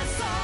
the song.